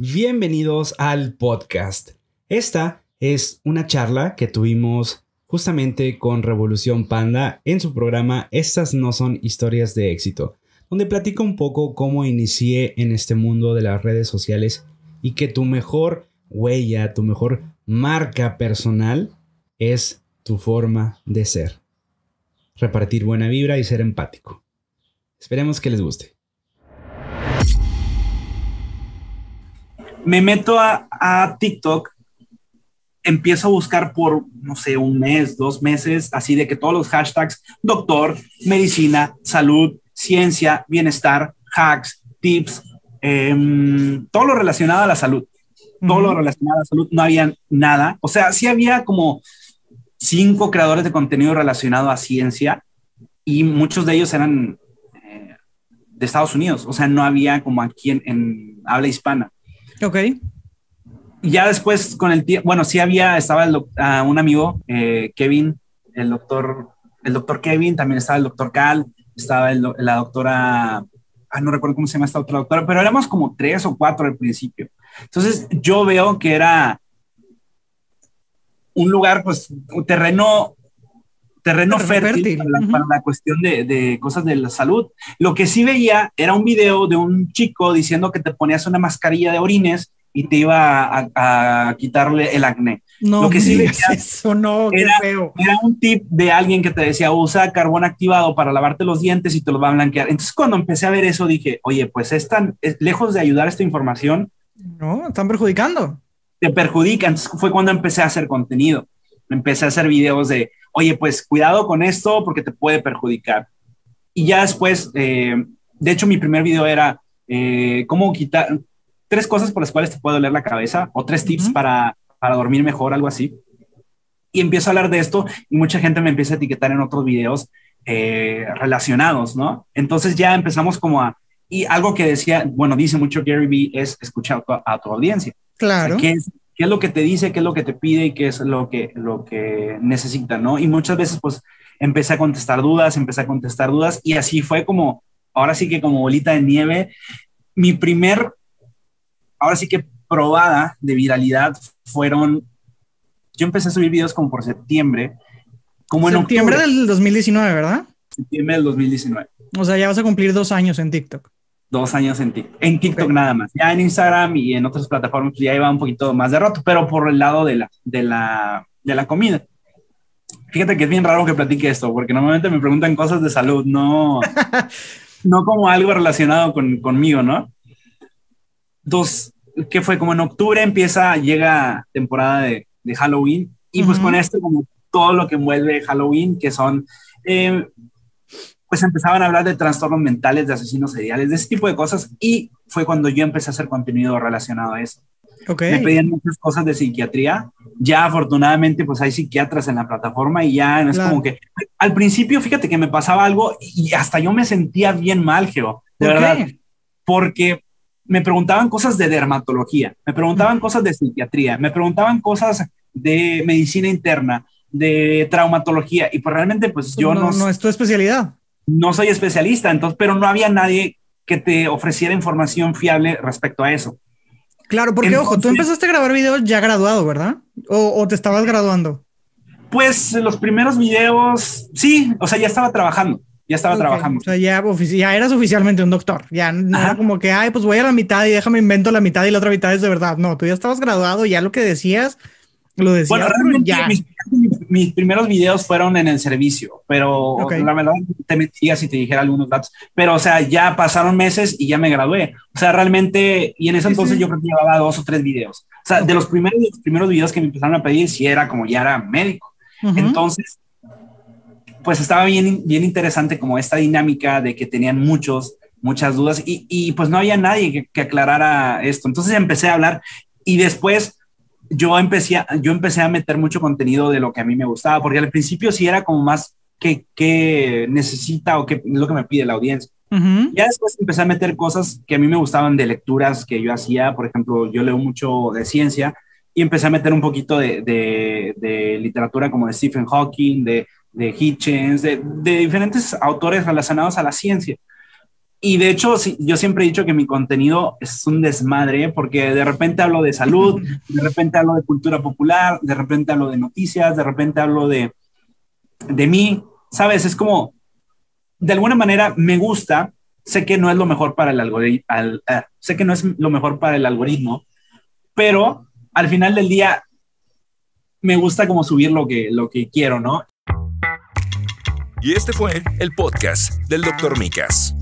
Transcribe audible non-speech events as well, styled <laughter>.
Bienvenidos al podcast. Esta es una charla que tuvimos justamente con Revolución Panda en su programa Estas no son historias de éxito, donde platico un poco cómo inicié en este mundo de las redes sociales y que tu mejor huella, tu mejor marca personal es tu forma de ser. Repartir buena vibra y ser empático. Esperemos que les guste. Me meto a, TikTok, empiezo a buscar por, no sé, un mes, dos meses, así de que todos los hashtags, doctor, medicina, salud, ciencia, bienestar, hacks, tips, em, todo lo relacionado a la salud. Todo lo relacionado a la salud, no había nada. O sea, sí había como cinco creadores de contenido relacionado a ciencia y muchos de ellos eran eh, de Estados Unidos. O sea, no había como aquí en habla hispana. Ok. Ya después, con el tiempo, bueno, sí había, estaba ah, un amigo, eh, Kevin, el doctor, el doctor Kevin, también estaba el doctor Cal, estaba la doctora, ah, no recuerdo cómo se llama esta otra doctora, pero éramos como tres o cuatro al principio. Entonces yo veo que era un lugar, pues, un terreno terreno fértil, Para, la, cuestión de, de, cosas de la salud. Lo que sí veía era un video de un chico diciendo que te ponías una mascarilla de orines y te iba a, a quitarle el acné. No, lo que sí veía eso, no, era, era, un tip de alguien que te decía, usa carbón activado para lavarte los dientes y te los va a blanquear. Entonces cuando empecé a ver eso dije, oye, pues es tan lejos de ayudar esta información. No, están perjudicando. Te perjudican. Entonces fue cuando empecé a hacer contenido. Empecé a hacer videos de, oye, pues cuidado con esto porque te puede perjudicar. Y ya después, eh, de hecho, mi primer video era eh, cómo quitar tres cosas por las cuales te puede doler la cabeza o tres tips para, para dormir mejor, algo así. Y empiezo a hablar de esto y mucha gente me empieza a etiquetar en otros videos eh, relacionados, ¿no? Entonces ya empezamos como a, y algo que decía, bueno, dice mucho Gary Vee es escuchar a tu audiencia. Claro. ¿Qué es, qué es lo que te dice, qué es lo que te pide y qué es lo que, lo que necesita, ¿no? Y muchas veces pues empecé a contestar dudas, empecé a contestar dudas y así fue como, ahora sí que como bolita de nieve, mi primer, ahora sí que probada de viralidad fueron, yo empecé a subir videos como por septiembre, como en septiembre del 2019, ¿verdad? Septiembre del 2019. O sea, ya vas a cumplir dos años en TikTok. Dos años en TikTok, en TikTok nada más. Ya en Instagram y en otras plataformas pues, ya iba un poquito más de rato, pero por el lado de la, de la, de la comida. Fíjate que es bien raro que platique esto, porque normalmente me preguntan cosas de salud, no, <laughs> no como algo relacionado con, conmigo, ¿no? Dos, que fue como en octubre empieza, llega temporada de, de Halloween, y pues con esto como todo lo que envuelve Halloween, que son eh, pues empezaban a hablar de trastornos mentales, de asesinos seriales, de ese tipo de cosas, y fue cuando yo empecé a hacer contenido relacionado a eso. Okay. Me pedían muchas cosas de psiquiatría. Ya afortunadamente pues hay psiquiatras en la plataforma y ya es como que al principio fíjate que me pasaba algo y hasta yo me sentía bien mal, Geo, de verdad, porque me preguntaban cosas de dermatología, me preguntaban cosas de psiquiatría, me preguntaban cosas de medicina interna, de traumatología y pues realmente pues yo no, no, no es tu especialidad no soy especialista, entonces, pero no había nadie que te ofreciera información fiable respecto a eso. Claro, porque ojo, tú empezaste a grabar videos ya graduado, ¿verdad? O, te estabas graduando. Pues los primeros videos, sí, o sea, ya estaba trabajando, ya estaba trabajando. O sea, ya, ya, eras oficialmente un doctor, ya no era como que, ay, pues voy a la mitad y déjame invento la mitad y la otra mitad es de verdad. No, tú ya estabas graduado, ya lo que decías lo decía. Bueno, realmente mis, primeros videos fueron en el servicio, pero la verdad te metía si te dijera algunos datos. Pero, o sea, ya pasaron meses y ya me gradué. O sea, realmente, y en ese entonces yo creo que llevaba dos o tres videos. O sea, de los primeros, los primeros videos que me empezaron a pedir, si era como ya era médico. Entonces, pues estaba bien, bien interesante como esta dinámica de que tenían muchos, muchas dudas y, y pues no había nadie que, que aclarara esto. Entonces empecé a hablar y después yo empecé, yo empecé a meter mucho contenido de lo que a mí me gustaba, porque al principio sí era como más que, que necesita o qué es lo que me pide la audiencia. Ya después empecé a meter cosas que a mí me gustaban de lecturas que yo hacía, por ejemplo, yo leo mucho de ciencia y empecé a meter un poquito de, de, literatura como de Stephen Hawking, de, de Hitchens, de, de diferentes autores relacionados a la ciencia. Y de hecho, yo siempre he dicho que mi contenido es un desmadre porque de repente hablo de salud, <laughs> de repente hablo de cultura popular, de repente hablo de noticias, de repente hablo de, de mí, ¿sabes? Es como, de alguna manera me gusta, sé que no es lo mejor para el algoritmo, eh, sé que no es lo mejor para el algoritmo, pero al final del día me gusta como subir lo que, lo que quiero, ¿no? Y este fue el podcast del Dr. Micas.